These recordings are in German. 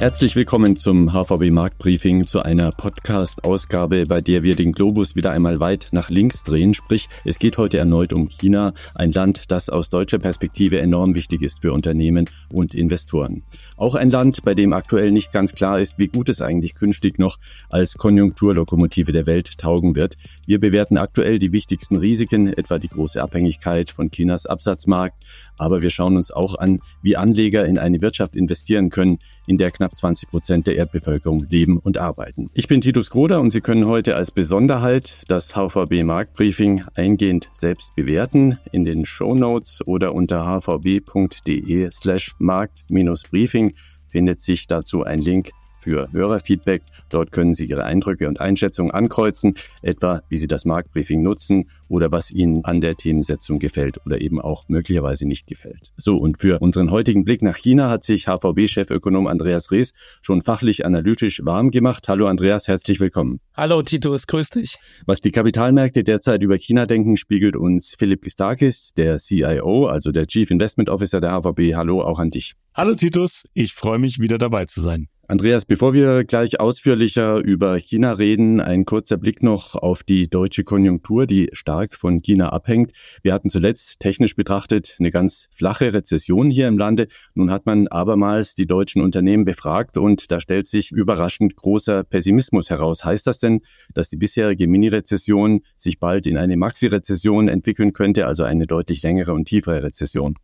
Herzlich willkommen zum HVB Marktbriefing, zu einer Podcast-Ausgabe, bei der wir den Globus wieder einmal weit nach links drehen. Sprich, es geht heute erneut um China, ein Land, das aus deutscher Perspektive enorm wichtig ist für Unternehmen und Investoren. Auch ein Land, bei dem aktuell nicht ganz klar ist, wie gut es eigentlich künftig noch als Konjunkturlokomotive der Welt taugen wird. Wir bewerten aktuell die wichtigsten Risiken, etwa die große Abhängigkeit von Chinas Absatzmarkt. Aber wir schauen uns auch an, wie Anleger in eine Wirtschaft investieren können, in der knapp 20 Prozent der Erdbevölkerung leben und arbeiten. Ich bin Titus Groder und Sie können heute als Besonderheit das HVB Marktbriefing eingehend selbst bewerten in den Show Notes oder unter hvb.de slash markt-briefing findet sich dazu ein Link für Hörerfeedback. Dort können Sie Ihre Eindrücke und Einschätzungen ankreuzen, etwa wie Sie das Marktbriefing nutzen oder was Ihnen an der Themensetzung gefällt oder eben auch möglicherweise nicht gefällt. So, und für unseren heutigen Blick nach China hat sich HVB-Chefökonom Andreas Rees schon fachlich analytisch warm gemacht. Hallo Andreas, herzlich willkommen. Hallo Titus, grüß dich. Was die Kapitalmärkte derzeit über China denken, spiegelt uns Philipp Gistakis, der CIO, also der Chief Investment Officer der HVB. Hallo auch an dich. Hallo Titus, ich freue mich wieder dabei zu sein. Andreas, bevor wir gleich ausführlicher über China reden, ein kurzer Blick noch auf die deutsche Konjunktur, die stark von China abhängt. Wir hatten zuletzt technisch betrachtet eine ganz flache Rezession hier im Lande. Nun hat man abermals die deutschen Unternehmen befragt und da stellt sich überraschend großer Pessimismus heraus. Heißt das denn, dass die bisherige Mini-Rezession sich bald in eine Maxi-Rezession entwickeln könnte, also eine deutlich längere und tiefere Rezession?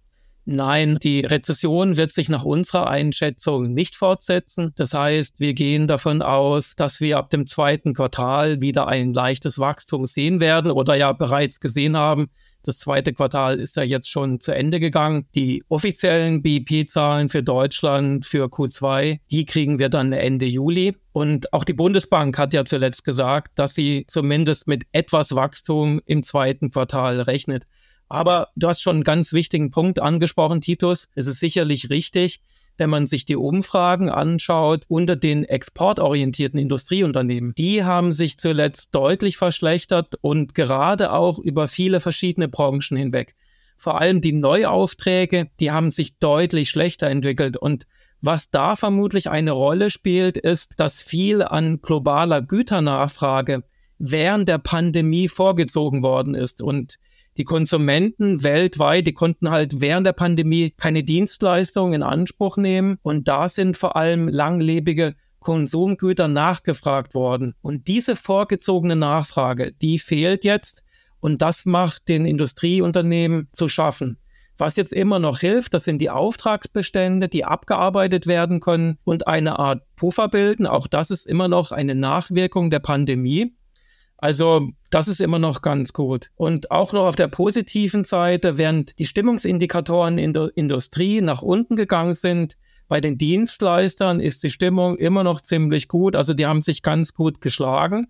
Nein, die Rezession wird sich nach unserer Einschätzung nicht fortsetzen. Das heißt, wir gehen davon aus, dass wir ab dem zweiten Quartal wieder ein leichtes Wachstum sehen werden oder ja bereits gesehen haben. Das zweite Quartal ist ja jetzt schon zu Ende gegangen. Die offiziellen BIP-Zahlen für Deutschland für Q2, die kriegen wir dann Ende Juli. Und auch die Bundesbank hat ja zuletzt gesagt, dass sie zumindest mit etwas Wachstum im zweiten Quartal rechnet. Aber du hast schon einen ganz wichtigen Punkt angesprochen, Titus. Es ist sicherlich richtig, wenn man sich die Umfragen anschaut unter den exportorientierten Industrieunternehmen. Die haben sich zuletzt deutlich verschlechtert und gerade auch über viele verschiedene Branchen hinweg. Vor allem die Neuaufträge, die haben sich deutlich schlechter entwickelt. Und was da vermutlich eine Rolle spielt, ist, dass viel an globaler Güternachfrage während der Pandemie vorgezogen worden ist. Und die Konsumenten weltweit, die konnten halt während der Pandemie keine Dienstleistungen in Anspruch nehmen und da sind vor allem langlebige Konsumgüter nachgefragt worden. Und diese vorgezogene Nachfrage, die fehlt jetzt und das macht den Industrieunternehmen zu schaffen. Was jetzt immer noch hilft, das sind die Auftragsbestände, die abgearbeitet werden können und eine Art Puffer bilden. Auch das ist immer noch eine Nachwirkung der Pandemie. Also das ist immer noch ganz gut. Und auch noch auf der positiven Seite, während die Stimmungsindikatoren in der Industrie nach unten gegangen sind, bei den Dienstleistern ist die Stimmung immer noch ziemlich gut. Also die haben sich ganz gut geschlagen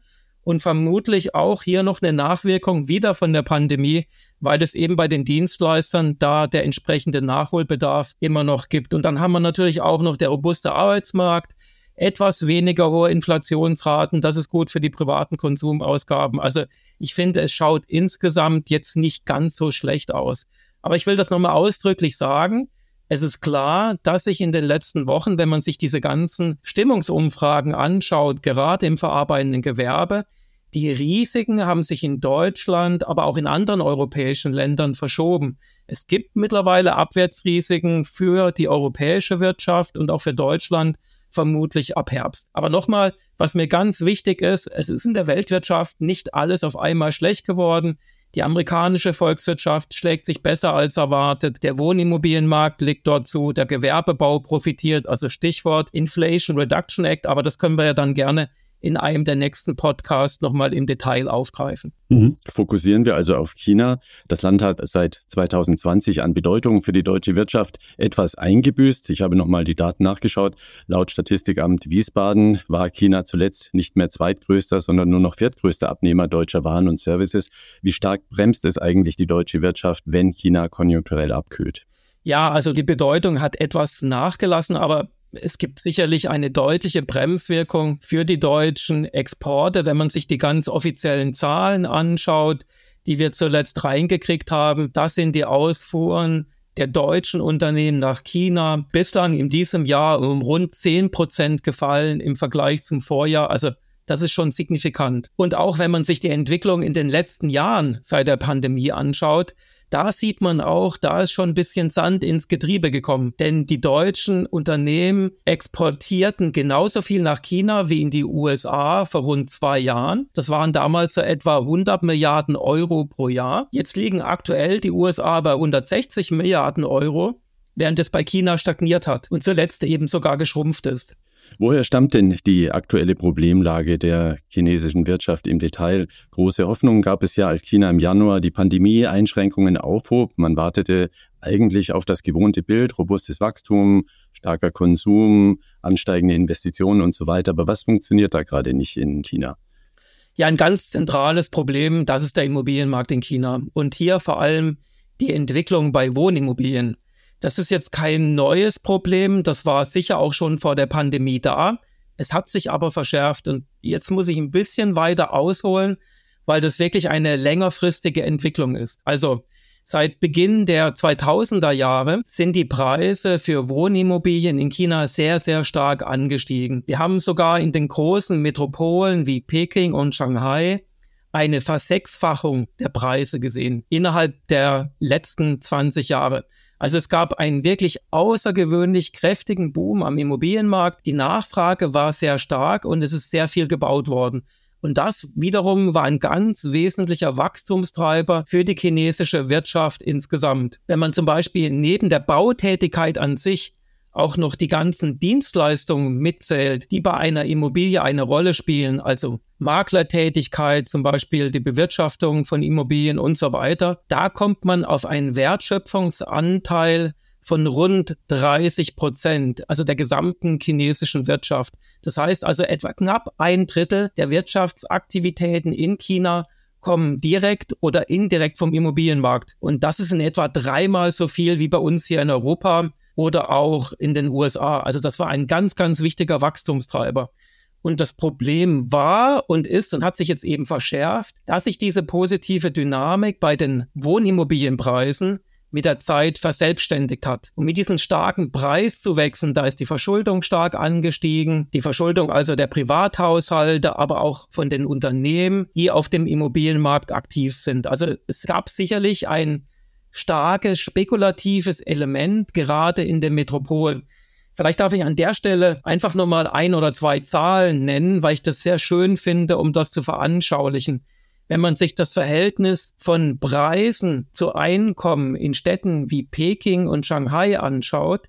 und vermutlich auch hier noch eine Nachwirkung wieder von der Pandemie, weil es eben bei den Dienstleistern da der entsprechende Nachholbedarf immer noch gibt. Und dann haben wir natürlich auch noch der robuste Arbeitsmarkt, etwas weniger hohe Inflationsraten. Das ist gut für die privaten Konsumausgaben. Also ich finde, es schaut insgesamt jetzt nicht ganz so schlecht aus. Aber ich will das nochmal ausdrücklich sagen. Es ist klar, dass sich in den letzten Wochen, wenn man sich diese ganzen Stimmungsumfragen anschaut, gerade im verarbeitenden Gewerbe, die Risiken haben sich in Deutschland, aber auch in anderen europäischen Ländern verschoben. Es gibt mittlerweile Abwärtsrisiken für die europäische Wirtschaft und auch für Deutschland vermutlich ab Herbst. Aber nochmal, was mir ganz wichtig ist, es ist in der Weltwirtschaft nicht alles auf einmal schlecht geworden. Die amerikanische Volkswirtschaft schlägt sich besser als erwartet. Der Wohnimmobilienmarkt liegt dort zu. Der Gewerbebau profitiert. Also Stichwort Inflation Reduction Act. Aber das können wir ja dann gerne in einem der nächsten Podcasts nochmal im Detail aufgreifen. Mhm. Fokussieren wir also auf China. Das Land hat seit 2020 an Bedeutung für die deutsche Wirtschaft etwas eingebüßt. Ich habe nochmal die Daten nachgeschaut. Laut Statistikamt Wiesbaden war China zuletzt nicht mehr zweitgrößter, sondern nur noch viertgrößter Abnehmer deutscher Waren und Services. Wie stark bremst es eigentlich die deutsche Wirtschaft, wenn China konjunkturell abkühlt? Ja, also die Bedeutung hat etwas nachgelassen, aber es gibt sicherlich eine deutliche Bremswirkung für die deutschen Exporte, wenn man sich die ganz offiziellen Zahlen anschaut, die wir zuletzt reingekriegt haben. Das sind die Ausfuhren der deutschen Unternehmen nach China bislang in diesem Jahr um rund 10 Prozent gefallen im Vergleich zum Vorjahr. Also das ist schon signifikant. Und auch wenn man sich die Entwicklung in den letzten Jahren seit der Pandemie anschaut, da sieht man auch, da ist schon ein bisschen Sand ins Getriebe gekommen. Denn die deutschen Unternehmen exportierten genauso viel nach China wie in die USA vor rund zwei Jahren. Das waren damals so etwa 100 Milliarden Euro pro Jahr. Jetzt liegen aktuell die USA bei 160 Milliarden Euro während es bei China stagniert hat und zuletzt eben sogar geschrumpft ist. Woher stammt denn die aktuelle Problemlage der chinesischen Wirtschaft im Detail? Große Hoffnungen gab es ja, als China im Januar die Pandemie-Einschränkungen aufhob. Man wartete eigentlich auf das gewohnte Bild, robustes Wachstum, starker Konsum, ansteigende Investitionen und so weiter. Aber was funktioniert da gerade nicht in China? Ja, ein ganz zentrales Problem, das ist der Immobilienmarkt in China. Und hier vor allem die Entwicklung bei Wohnimmobilien. Das ist jetzt kein neues Problem, das war sicher auch schon vor der Pandemie da. Es hat sich aber verschärft und jetzt muss ich ein bisschen weiter ausholen, weil das wirklich eine längerfristige Entwicklung ist. Also seit Beginn der 2000er Jahre sind die Preise für Wohnimmobilien in China sehr, sehr stark angestiegen. Wir haben sogar in den großen Metropolen wie Peking und Shanghai eine Versechsfachung der Preise gesehen innerhalb der letzten 20 Jahre. Also es gab einen wirklich außergewöhnlich kräftigen Boom am Immobilienmarkt. Die Nachfrage war sehr stark und es ist sehr viel gebaut worden. Und das wiederum war ein ganz wesentlicher Wachstumstreiber für die chinesische Wirtschaft insgesamt. Wenn man zum Beispiel neben der Bautätigkeit an sich auch noch die ganzen Dienstleistungen mitzählt, die bei einer Immobilie eine Rolle spielen, also Maklertätigkeit, zum Beispiel die Bewirtschaftung von Immobilien und so weiter, da kommt man auf einen Wertschöpfungsanteil von rund 30 Prozent, also der gesamten chinesischen Wirtschaft. Das heißt also etwa knapp ein Drittel der Wirtschaftsaktivitäten in China kommen direkt oder indirekt vom Immobilienmarkt. Und das ist in etwa dreimal so viel wie bei uns hier in Europa oder auch in den USA. Also das war ein ganz, ganz wichtiger Wachstumstreiber. Und das Problem war und ist und hat sich jetzt eben verschärft, dass sich diese positive Dynamik bei den Wohnimmobilienpreisen mit der Zeit verselbstständigt hat. Und mit diesen starken Preiszuwächsen, da ist die Verschuldung stark angestiegen, die Verschuldung also der Privathaushalte, aber auch von den Unternehmen, die auf dem Immobilienmarkt aktiv sind. Also es gab sicherlich ein starkes spekulatives Element, gerade in den Metropolen. Vielleicht darf ich an der Stelle einfach nur mal ein oder zwei Zahlen nennen, weil ich das sehr schön finde, um das zu veranschaulichen. Wenn man sich das Verhältnis von Preisen zu Einkommen in Städten wie Peking und Shanghai anschaut,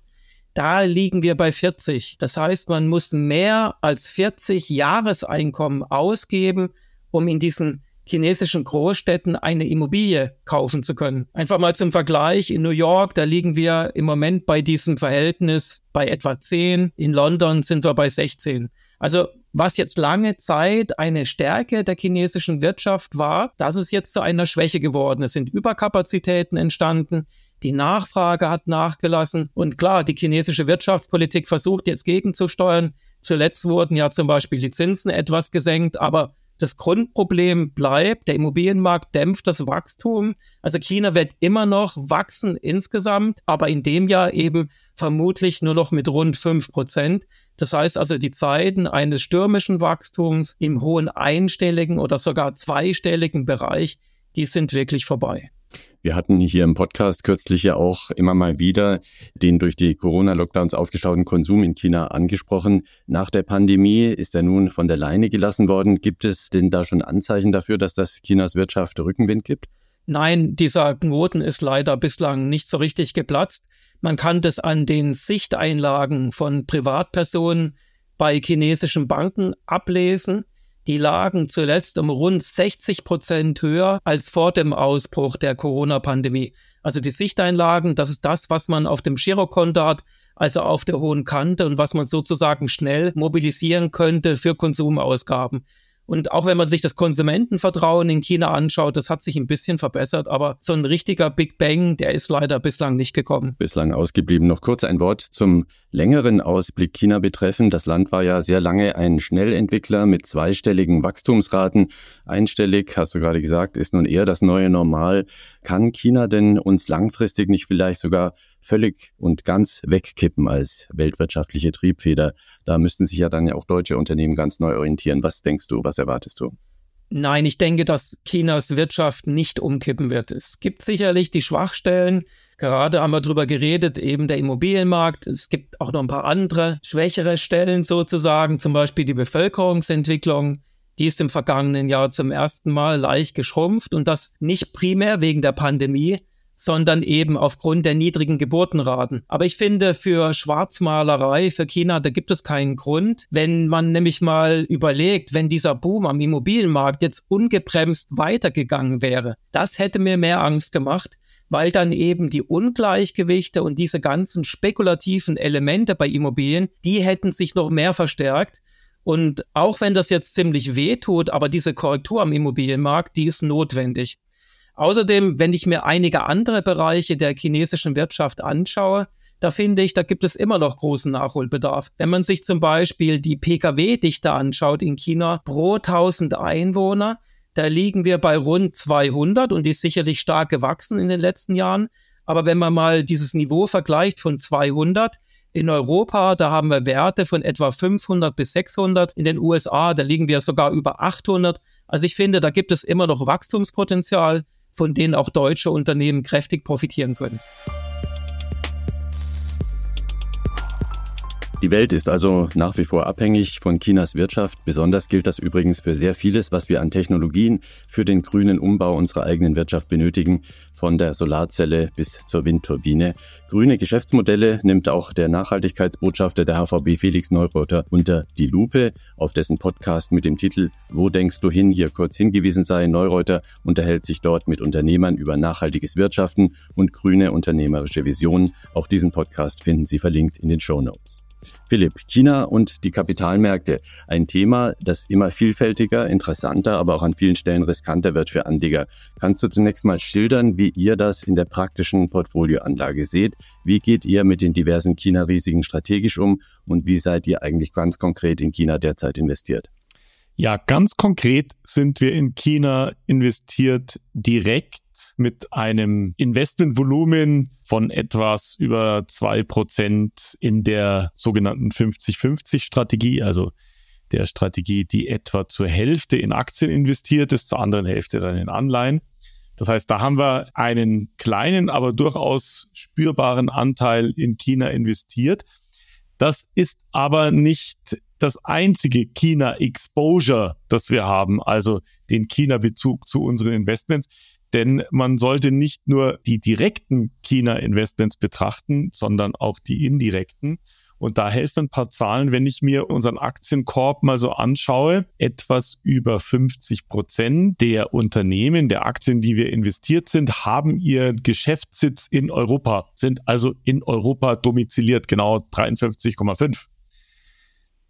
da liegen wir bei 40. Das heißt, man muss mehr als 40 Jahreseinkommen ausgeben, um in diesen chinesischen Großstädten eine Immobilie kaufen zu können. Einfach mal zum Vergleich, in New York, da liegen wir im Moment bei diesem Verhältnis bei etwa 10, in London sind wir bei 16. Also was jetzt lange Zeit eine Stärke der chinesischen Wirtschaft war, das ist jetzt zu einer Schwäche geworden. Es sind Überkapazitäten entstanden. Die Nachfrage hat nachgelassen. Und klar, die chinesische Wirtschaftspolitik versucht jetzt gegenzusteuern. Zuletzt wurden ja zum Beispiel die Zinsen etwas gesenkt, aber das Grundproblem bleibt, der Immobilienmarkt dämpft das Wachstum. Also China wird immer noch wachsen insgesamt, aber in dem Jahr eben vermutlich nur noch mit rund fünf Prozent. Das heißt also, die Zeiten eines stürmischen Wachstums im hohen einstelligen oder sogar zweistelligen Bereich, die sind wirklich vorbei. Wir hatten hier im Podcast kürzlich ja auch immer mal wieder den durch die Corona-Lockdowns aufgestauten Konsum in China angesprochen. Nach der Pandemie ist er nun von der Leine gelassen worden. Gibt es denn da schon Anzeichen dafür, dass das Chinas Wirtschaft Rückenwind gibt? Nein, dieser Knoten ist leider bislang nicht so richtig geplatzt. Man kann das an den Sichteinlagen von Privatpersonen bei chinesischen Banken ablesen die lagen zuletzt um rund 60 Prozent höher als vor dem Ausbruch der Corona-Pandemie. Also die Sichteinlagen, das ist das, was man auf dem Girokonto hat, also auf der hohen Kante und was man sozusagen schnell mobilisieren könnte für Konsumausgaben. Und auch wenn man sich das Konsumentenvertrauen in China anschaut, das hat sich ein bisschen verbessert, aber so ein richtiger Big Bang, der ist leider bislang nicht gekommen. Bislang ausgeblieben. Noch kurz ein Wort zum längeren Ausblick China betreffend. Das Land war ja sehr lange ein Schnellentwickler mit zweistelligen Wachstumsraten. Einstellig, hast du gerade gesagt, ist nun eher das neue Normal. Kann China denn uns langfristig nicht vielleicht sogar völlig und ganz wegkippen als weltwirtschaftliche Triebfeder? Da müssten sich ja dann ja auch deutsche Unternehmen ganz neu orientieren. Was denkst du, was erwartest du? Nein, ich denke, dass Chinas Wirtschaft nicht umkippen wird. Es gibt sicherlich die Schwachstellen. Gerade haben wir darüber geredet, eben der Immobilienmarkt. Es gibt auch noch ein paar andere schwächere Stellen sozusagen, zum Beispiel die Bevölkerungsentwicklung. Die ist im vergangenen Jahr zum ersten Mal leicht geschrumpft und das nicht primär wegen der Pandemie, sondern eben aufgrund der niedrigen Geburtenraten. Aber ich finde, für Schwarzmalerei, für China, da gibt es keinen Grund. Wenn man nämlich mal überlegt, wenn dieser Boom am Immobilienmarkt jetzt ungebremst weitergegangen wäre, das hätte mir mehr Angst gemacht, weil dann eben die Ungleichgewichte und diese ganzen spekulativen Elemente bei Immobilien, die hätten sich noch mehr verstärkt. Und auch wenn das jetzt ziemlich weh tut, aber diese Korrektur am Immobilienmarkt, die ist notwendig. Außerdem, wenn ich mir einige andere Bereiche der chinesischen Wirtschaft anschaue, da finde ich, da gibt es immer noch großen Nachholbedarf. Wenn man sich zum Beispiel die Pkw-Dichte anschaut in China pro 1000 Einwohner, da liegen wir bei rund 200 und die ist sicherlich stark gewachsen in den letzten Jahren. Aber wenn man mal dieses Niveau vergleicht von 200, in Europa, da haben wir Werte von etwa 500 bis 600. In den USA, da liegen wir sogar über 800. Also ich finde, da gibt es immer noch Wachstumspotenzial von denen auch deutsche Unternehmen kräftig profitieren können. Die Welt ist also nach wie vor abhängig von Chinas Wirtschaft. Besonders gilt das übrigens für sehr vieles, was wir an Technologien für den grünen Umbau unserer eigenen Wirtschaft benötigen, von der Solarzelle bis zur Windturbine. Grüne Geschäftsmodelle nimmt auch der Nachhaltigkeitsbotschafter der HVB Felix Neureuter unter die Lupe, auf dessen Podcast mit dem Titel Wo denkst du hin hier kurz hingewiesen sei. Neureuter unterhält sich dort mit Unternehmern über nachhaltiges Wirtschaften und grüne unternehmerische Visionen. Auch diesen Podcast finden Sie verlinkt in den Show Notes. Philipp, China und die Kapitalmärkte. Ein Thema, das immer vielfältiger, interessanter, aber auch an vielen Stellen riskanter wird für Anleger. Kannst du zunächst mal schildern, wie ihr das in der praktischen Portfolioanlage seht? Wie geht ihr mit den diversen China-Risiken strategisch um und wie seid ihr eigentlich ganz konkret in China derzeit investiert? Ja, ganz konkret sind wir in China investiert direkt mit einem Investmentvolumen von etwas über zwei Prozent in der sogenannten 50-50-Strategie, also der Strategie, die etwa zur Hälfte in Aktien investiert ist, zur anderen Hälfte dann in Anleihen. Das heißt, da haben wir einen kleinen, aber durchaus spürbaren Anteil in China investiert. Das ist aber nicht das einzige China-Exposure, das wir haben, also den China-Bezug zu unseren Investments. Denn man sollte nicht nur die direkten China-Investments betrachten, sondern auch die indirekten. Und da helfen ein paar Zahlen, wenn ich mir unseren Aktienkorb mal so anschaue. Etwas über 50 Prozent der Unternehmen, der Aktien, die wir investiert sind, haben ihr Geschäftssitz in Europa, sind also in Europa domiziliert, genau 53,5.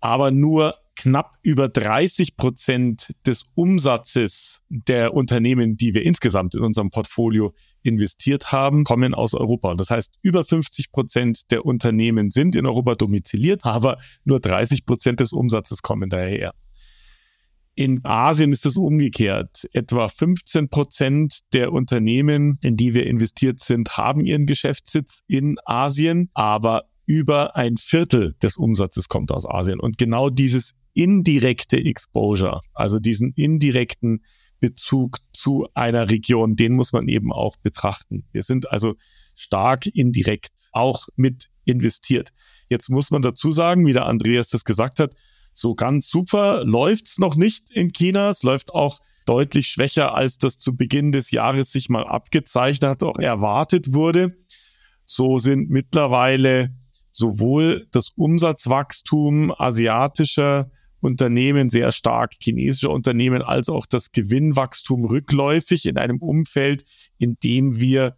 Aber nur knapp über 30 Prozent des Umsatzes der Unternehmen, die wir insgesamt in unserem Portfolio investiert haben, kommen aus Europa. Das heißt, über 50 Prozent der Unternehmen sind in Europa domiziliert, aber nur 30 Prozent des Umsatzes kommen daher. In Asien ist es umgekehrt. Etwa 15 Prozent der Unternehmen, in die wir investiert sind, haben ihren Geschäftssitz in Asien, aber über ein Viertel des Umsatzes kommt aus Asien. Und genau dieses indirekte Exposure, also diesen indirekten Bezug zu einer Region, den muss man eben auch betrachten. Wir sind also stark indirekt auch mit investiert. Jetzt muss man dazu sagen, wie der Andreas das gesagt hat, so ganz super läuft's noch nicht in China. Es läuft auch deutlich schwächer, als das zu Beginn des Jahres sich mal abgezeichnet hat, auch erwartet wurde. So sind mittlerweile sowohl das Umsatzwachstum asiatischer Unternehmen, sehr stark chinesische Unternehmen, als auch das Gewinnwachstum rückläufig in einem Umfeld, in dem wir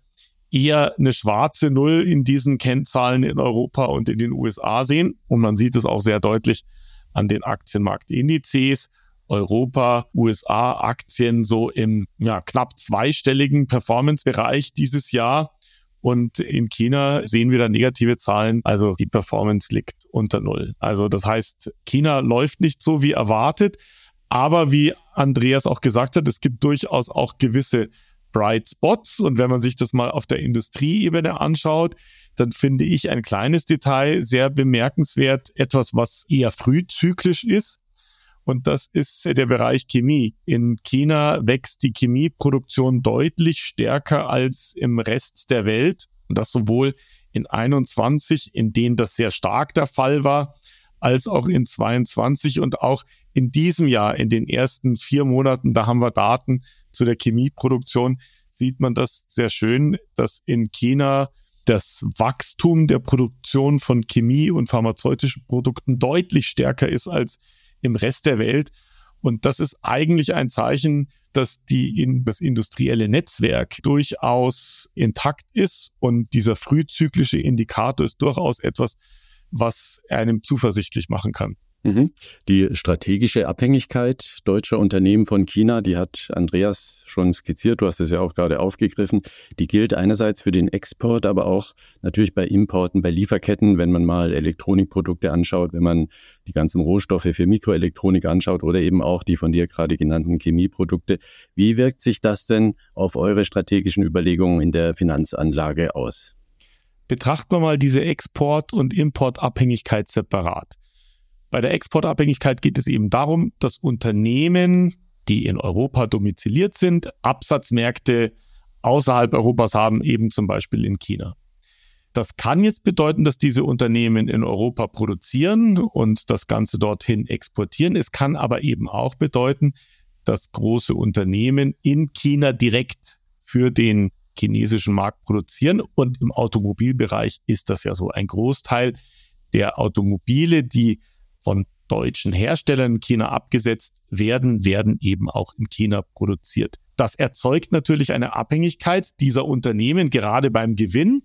eher eine schwarze Null in diesen Kennzahlen in Europa und in den USA sehen. Und man sieht es auch sehr deutlich an den Aktienmarktindizes. Europa, USA Aktien so im ja, knapp zweistelligen Performance-Bereich dieses Jahr. Und in China sehen wir da negative Zahlen. Also die Performance liegt unter Null. Also das heißt, China läuft nicht so wie erwartet. Aber wie Andreas auch gesagt hat, es gibt durchaus auch gewisse Bright Spots. Und wenn man sich das mal auf der Industrieebene anschaut, dann finde ich ein kleines Detail sehr bemerkenswert. Etwas, was eher frühzyklisch ist. Und das ist der Bereich Chemie. In China wächst die Chemieproduktion deutlich stärker als im Rest der Welt. Und das sowohl in 21, in denen das sehr stark der Fall war, als auch in 22 und auch in diesem Jahr, in den ersten vier Monaten, da haben wir Daten zu der Chemieproduktion, sieht man das sehr schön, dass in China das Wachstum der Produktion von Chemie und pharmazeutischen Produkten deutlich stärker ist als im Rest der Welt. Und das ist eigentlich ein Zeichen, dass die in das industrielle Netzwerk durchaus intakt ist und dieser frühzyklische Indikator ist durchaus etwas, was einem zuversichtlich machen kann. Mhm. Die strategische Abhängigkeit deutscher Unternehmen von China, die hat Andreas schon skizziert, du hast es ja auch gerade aufgegriffen, die gilt einerseits für den Export, aber auch natürlich bei Importen, bei Lieferketten, wenn man mal Elektronikprodukte anschaut, wenn man die ganzen Rohstoffe für Mikroelektronik anschaut oder eben auch die von dir gerade genannten Chemieprodukte. Wie wirkt sich das denn auf eure strategischen Überlegungen in der Finanzanlage aus? Betrachten wir mal diese Export- und Importabhängigkeit separat. Bei der Exportabhängigkeit geht es eben darum, dass Unternehmen, die in Europa domiziliert sind, Absatzmärkte außerhalb Europas haben, eben zum Beispiel in China. Das kann jetzt bedeuten, dass diese Unternehmen in Europa produzieren und das Ganze dorthin exportieren. Es kann aber eben auch bedeuten, dass große Unternehmen in China direkt für den chinesischen Markt produzieren. Und im Automobilbereich ist das ja so. Ein Großteil der Automobile, die von deutschen Herstellern in China abgesetzt werden, werden eben auch in China produziert. Das erzeugt natürlich eine Abhängigkeit dieser Unternehmen, gerade beim Gewinn.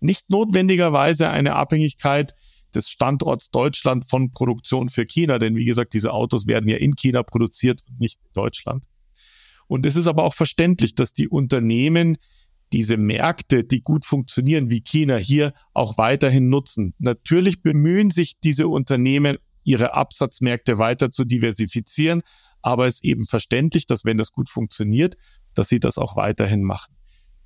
Nicht notwendigerweise eine Abhängigkeit des Standorts Deutschland von Produktion für China, denn wie gesagt, diese Autos werden ja in China produziert und nicht in Deutschland. Und es ist aber auch verständlich, dass die Unternehmen diese Märkte, die gut funktionieren wie China, hier auch weiterhin nutzen. Natürlich bemühen sich diese Unternehmen, ihre Absatzmärkte weiter zu diversifizieren, aber es ist eben verständlich, dass wenn das gut funktioniert, dass sie das auch weiterhin machen.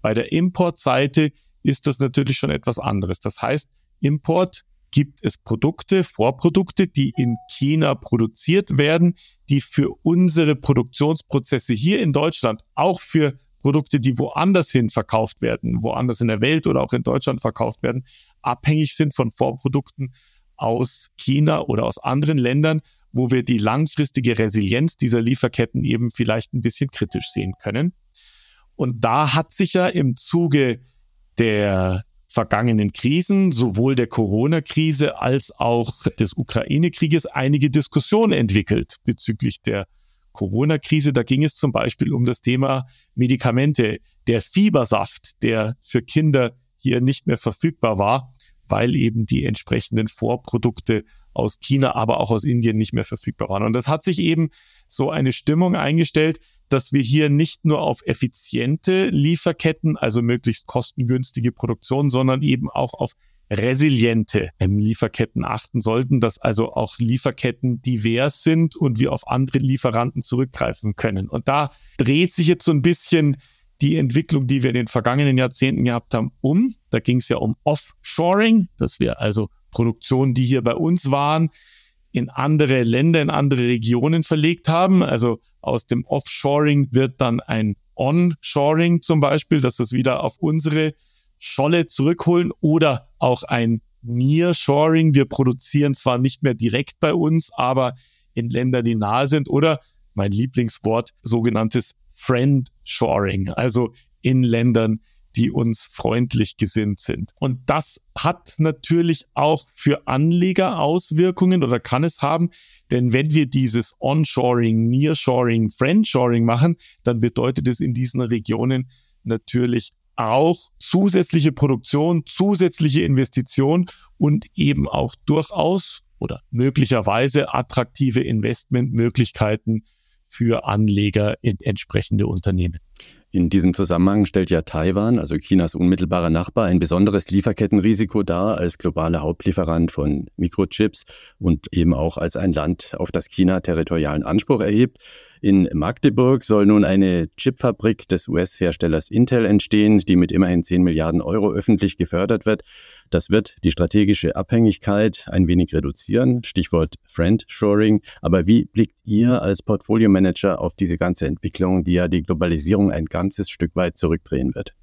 Bei der Importseite ist das natürlich schon etwas anderes. Das heißt, Import gibt es Produkte, Vorprodukte, die in China produziert werden, die für unsere Produktionsprozesse hier in Deutschland, auch für Produkte, die woanders hin verkauft werden, woanders in der Welt oder auch in Deutschland verkauft werden, abhängig sind von Vorprodukten aus China oder aus anderen Ländern, wo wir die langfristige Resilienz dieser Lieferketten eben vielleicht ein bisschen kritisch sehen können. Und da hat sich ja im Zuge der vergangenen Krisen, sowohl der Corona-Krise als auch des Ukraine-Krieges, einige Diskussionen entwickelt bezüglich der Corona-Krise. Da ging es zum Beispiel um das Thema Medikamente. Der Fiebersaft, der für Kinder hier nicht mehr verfügbar war, weil eben die entsprechenden Vorprodukte aus China, aber auch aus Indien nicht mehr verfügbar waren. Und das hat sich eben so eine Stimmung eingestellt, dass wir hier nicht nur auf effiziente Lieferketten, also möglichst kostengünstige Produktion, sondern eben auch auf resiliente ähm, Lieferketten achten sollten, dass also auch Lieferketten divers sind und wir auf andere Lieferanten zurückgreifen können. Und da dreht sich jetzt so ein bisschen die Entwicklung, die wir in den vergangenen Jahrzehnten gehabt haben, um. Da ging es ja um Offshoring, dass wir also Produktionen, die hier bei uns waren, in andere Länder, in andere Regionen verlegt haben. Also aus dem Offshoring wird dann ein Onshoring zum Beispiel, dass das wieder auf unsere Scholle zurückholen oder auch ein Nearshoring. Wir produzieren zwar nicht mehr direkt bei uns, aber in Ländern, die nahe sind oder mein Lieblingswort, sogenanntes Friendshoring, also in Ländern, die uns freundlich gesinnt sind. Und das hat natürlich auch für Anleger Auswirkungen oder kann es haben, denn wenn wir dieses Onshoring, Nearshoring, Friendshoring machen, dann bedeutet es in diesen Regionen natürlich auch zusätzliche Produktion, zusätzliche Investition und eben auch durchaus oder möglicherweise attraktive Investmentmöglichkeiten für Anleger in entsprechende Unternehmen. In diesem Zusammenhang stellt ja Taiwan, also Chinas unmittelbarer Nachbar, ein besonderes Lieferkettenrisiko dar als globaler Hauptlieferant von Mikrochips und eben auch als ein Land, auf das China territorialen Anspruch erhebt. In Magdeburg soll nun eine Chipfabrik des US-Herstellers Intel entstehen, die mit immerhin 10 Milliarden Euro öffentlich gefördert wird. Das wird die strategische Abhängigkeit ein wenig reduzieren, Stichwort Friendshoring. Aber wie blickt ihr als Portfolio-Manager auf diese ganze Entwicklung, die ja die Globalisierung ein ganzes Stück weit zurückdrehen wird?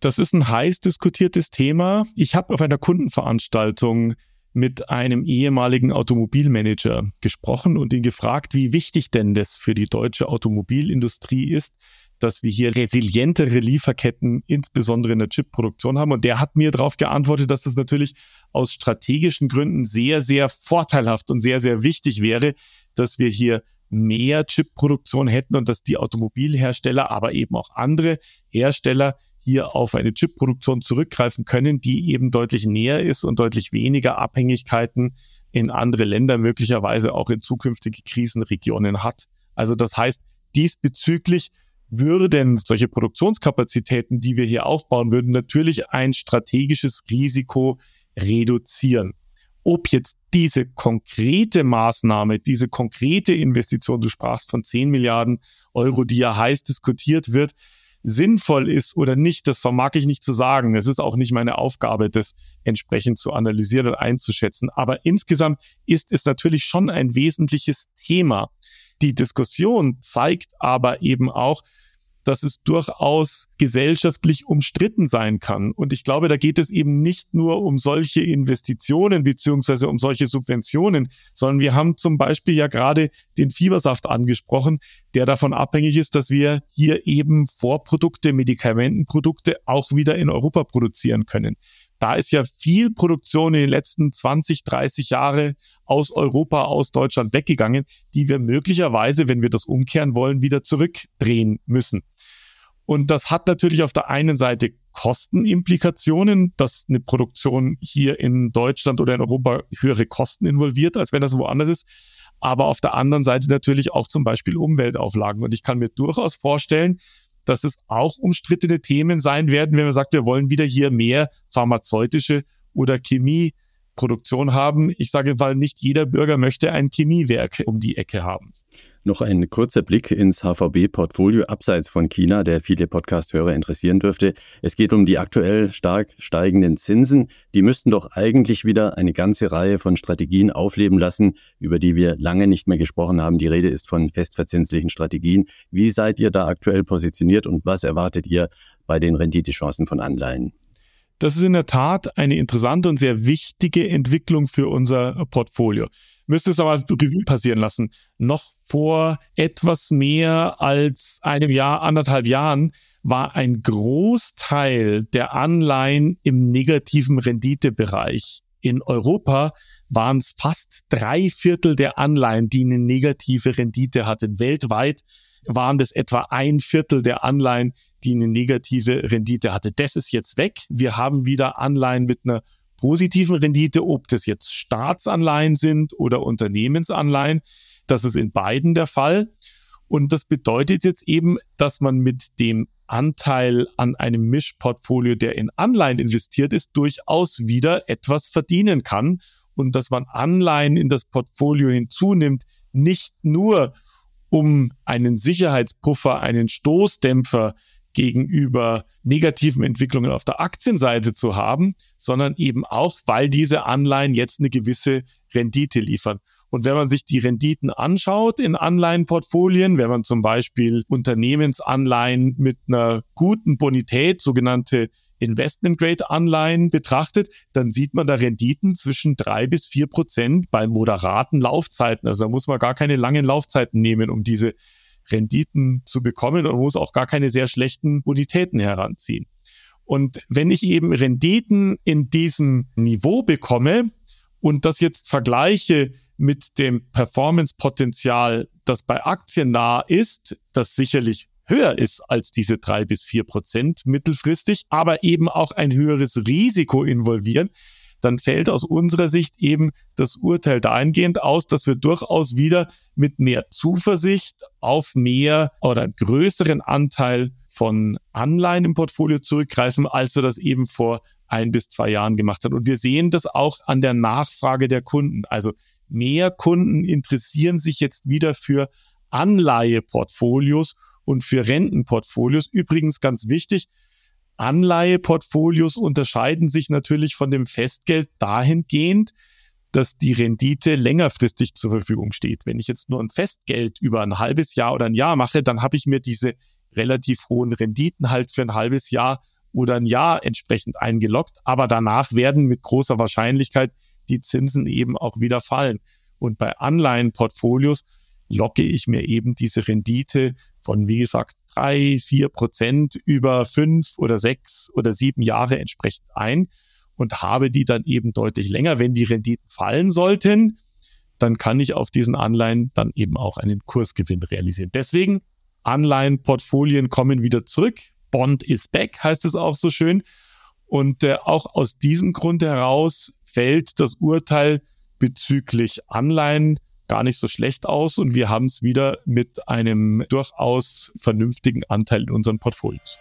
Das ist ein heiß diskutiertes Thema. Ich habe auf einer Kundenveranstaltung mit einem ehemaligen Automobilmanager gesprochen und ihn gefragt, wie wichtig denn das für die deutsche Automobilindustrie ist, dass wir hier resilientere Lieferketten, insbesondere in der Chipproduktion haben. Und der hat mir darauf geantwortet, dass das natürlich aus strategischen Gründen sehr, sehr vorteilhaft und sehr, sehr wichtig wäre, dass wir hier mehr Chipproduktion hätten und dass die Automobilhersteller, aber eben auch andere Hersteller hier auf eine Chipproduktion zurückgreifen können, die eben deutlich näher ist und deutlich weniger Abhängigkeiten in andere Länder, möglicherweise auch in zukünftige Krisenregionen hat. Also das heißt, diesbezüglich würden solche Produktionskapazitäten, die wir hier aufbauen würden, natürlich ein strategisches Risiko reduzieren. Ob jetzt diese konkrete Maßnahme, diese konkrete Investition, du sprachst von 10 Milliarden Euro, die ja heiß diskutiert wird, sinnvoll ist oder nicht, das vermag ich nicht zu sagen. Es ist auch nicht meine Aufgabe, das entsprechend zu analysieren und einzuschätzen. Aber insgesamt ist es natürlich schon ein wesentliches Thema. Die Diskussion zeigt aber eben auch, dass es durchaus gesellschaftlich umstritten sein kann. Und ich glaube, da geht es eben nicht nur um solche Investitionen beziehungsweise um solche Subventionen, sondern wir haben zum Beispiel ja gerade den Fiebersaft angesprochen, der davon abhängig ist, dass wir hier eben Vorprodukte, Medikamentenprodukte auch wieder in Europa produzieren können. Da ist ja viel Produktion in den letzten 20, 30 Jahre aus Europa, aus Deutschland weggegangen, die wir möglicherweise, wenn wir das umkehren wollen, wieder zurückdrehen müssen. Und das hat natürlich auf der einen Seite Kostenimplikationen, dass eine Produktion hier in Deutschland oder in Europa höhere Kosten involviert, als wenn das woanders ist. Aber auf der anderen Seite natürlich auch zum Beispiel Umweltauflagen. Und ich kann mir durchaus vorstellen, dass es auch umstrittene Themen sein werden, wenn man sagt, wir wollen wieder hier mehr pharmazeutische oder Chemieproduktion haben. Ich sage, weil nicht jeder Bürger möchte ein Chemiewerk um die Ecke haben. Noch ein kurzer Blick ins HVB-Portfolio abseits von China, der viele Podcast-Hörer interessieren dürfte. Es geht um die aktuell stark steigenden Zinsen. Die müssten doch eigentlich wieder eine ganze Reihe von Strategien aufleben lassen, über die wir lange nicht mehr gesprochen haben. Die Rede ist von festverzinslichen Strategien. Wie seid ihr da aktuell positioniert und was erwartet ihr bei den Renditechancen von Anleihen? Das ist in der Tat eine interessante und sehr wichtige Entwicklung für unser Portfolio müsste es aber Revue passieren lassen. Noch vor etwas mehr als einem Jahr, anderthalb Jahren, war ein Großteil der Anleihen im negativen Renditebereich. In Europa waren es fast drei Viertel der Anleihen, die eine negative Rendite hatten. Weltweit waren das etwa ein Viertel der Anleihen, die eine negative Rendite hatte. Das ist jetzt weg. Wir haben wieder Anleihen mit einer positiven Rendite, ob das jetzt Staatsanleihen sind oder Unternehmensanleihen. Das ist in beiden der Fall. Und das bedeutet jetzt eben, dass man mit dem Anteil an einem Mischportfolio, der in Anleihen investiert ist, durchaus wieder etwas verdienen kann und dass man Anleihen in das Portfolio hinzunimmt, nicht nur um einen Sicherheitspuffer, einen Stoßdämpfer gegenüber negativen Entwicklungen auf der Aktienseite zu haben, sondern eben auch, weil diese Anleihen jetzt eine gewisse Rendite liefern. Und wenn man sich die Renditen anschaut in Anleihenportfolien, wenn man zum Beispiel Unternehmensanleihen mit einer guten Bonität, sogenannte Investment-Grade-Anleihen betrachtet, dann sieht man da Renditen zwischen drei bis vier Prozent bei moderaten Laufzeiten. Also da muss man gar keine langen Laufzeiten nehmen, um diese Renditen zu bekommen und muss auch gar keine sehr schlechten Bonitäten heranziehen. Und wenn ich eben Renditen in diesem Niveau bekomme und das jetzt vergleiche mit dem Performance-Potenzial, das bei Aktien nah ist, das sicherlich höher ist als diese drei bis vier Prozent mittelfristig, aber eben auch ein höheres Risiko involvieren, dann fällt aus unserer Sicht eben das Urteil dahingehend aus, dass wir durchaus wieder mit mehr Zuversicht auf mehr oder größeren Anteil von Anleihen im Portfolio zurückgreifen, als wir das eben vor ein bis zwei Jahren gemacht haben. Und wir sehen das auch an der Nachfrage der Kunden. Also mehr Kunden interessieren sich jetzt wieder für Anleiheportfolios und für Rentenportfolios. Übrigens ganz wichtig, Anleiheportfolios unterscheiden sich natürlich von dem Festgeld dahingehend, dass die Rendite längerfristig zur Verfügung steht. Wenn ich jetzt nur ein Festgeld über ein halbes Jahr oder ein Jahr mache, dann habe ich mir diese relativ hohen Renditen halt für ein halbes Jahr oder ein Jahr entsprechend eingeloggt. Aber danach werden mit großer Wahrscheinlichkeit die Zinsen eben auch wieder fallen. Und bei Anleihenportfolios locke ich mir eben diese Rendite von, wie gesagt, drei, vier Prozent über fünf oder sechs oder sieben Jahre entsprechend ein und habe die dann eben deutlich länger. Wenn die Renditen fallen sollten, dann kann ich auf diesen Anleihen dann eben auch einen Kursgewinn realisieren. Deswegen Anleihenportfolien kommen wieder zurück. Bond is back, heißt es auch so schön. Und äh, auch aus diesem Grund heraus fällt das Urteil bezüglich Anleihen gar nicht so schlecht aus und wir haben es wieder mit einem durchaus vernünftigen Anteil in unseren Portfolios.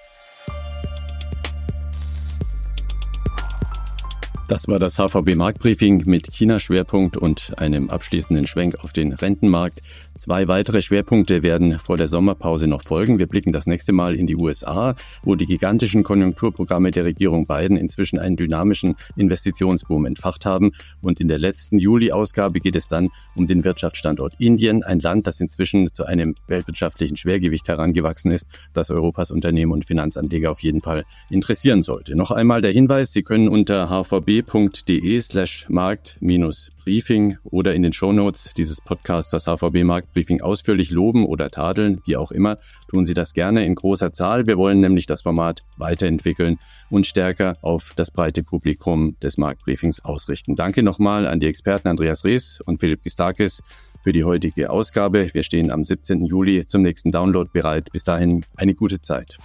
Das war das HVB Marktbriefing mit China-Schwerpunkt und einem abschließenden Schwenk auf den Rentenmarkt. Zwei weitere Schwerpunkte werden vor der Sommerpause noch folgen. Wir blicken das nächste Mal in die USA, wo die gigantischen Konjunkturprogramme der Regierung Biden inzwischen einen dynamischen Investitionsboom entfacht haben. Und in der letzten Juli-Ausgabe geht es dann um den Wirtschaftsstandort Indien, ein Land, das inzwischen zu einem weltwirtschaftlichen Schwergewicht herangewachsen ist, das Europas Unternehmen und Finanzanleger auf jeden Fall interessieren sollte. Noch einmal der Hinweis, Sie können unter hvb hvb.de slash markt-briefing oder in den Shownotes dieses Podcasts das HVB Marktbriefing ausführlich loben oder tadeln, wie auch immer. Tun Sie das gerne in großer Zahl. Wir wollen nämlich das Format weiterentwickeln und stärker auf das breite Publikum des Marktbriefings ausrichten. Danke nochmal an die Experten Andreas Rees und Philipp Gistakis für die heutige Ausgabe. Wir stehen am 17. Juli zum nächsten Download bereit. Bis dahin eine gute Zeit.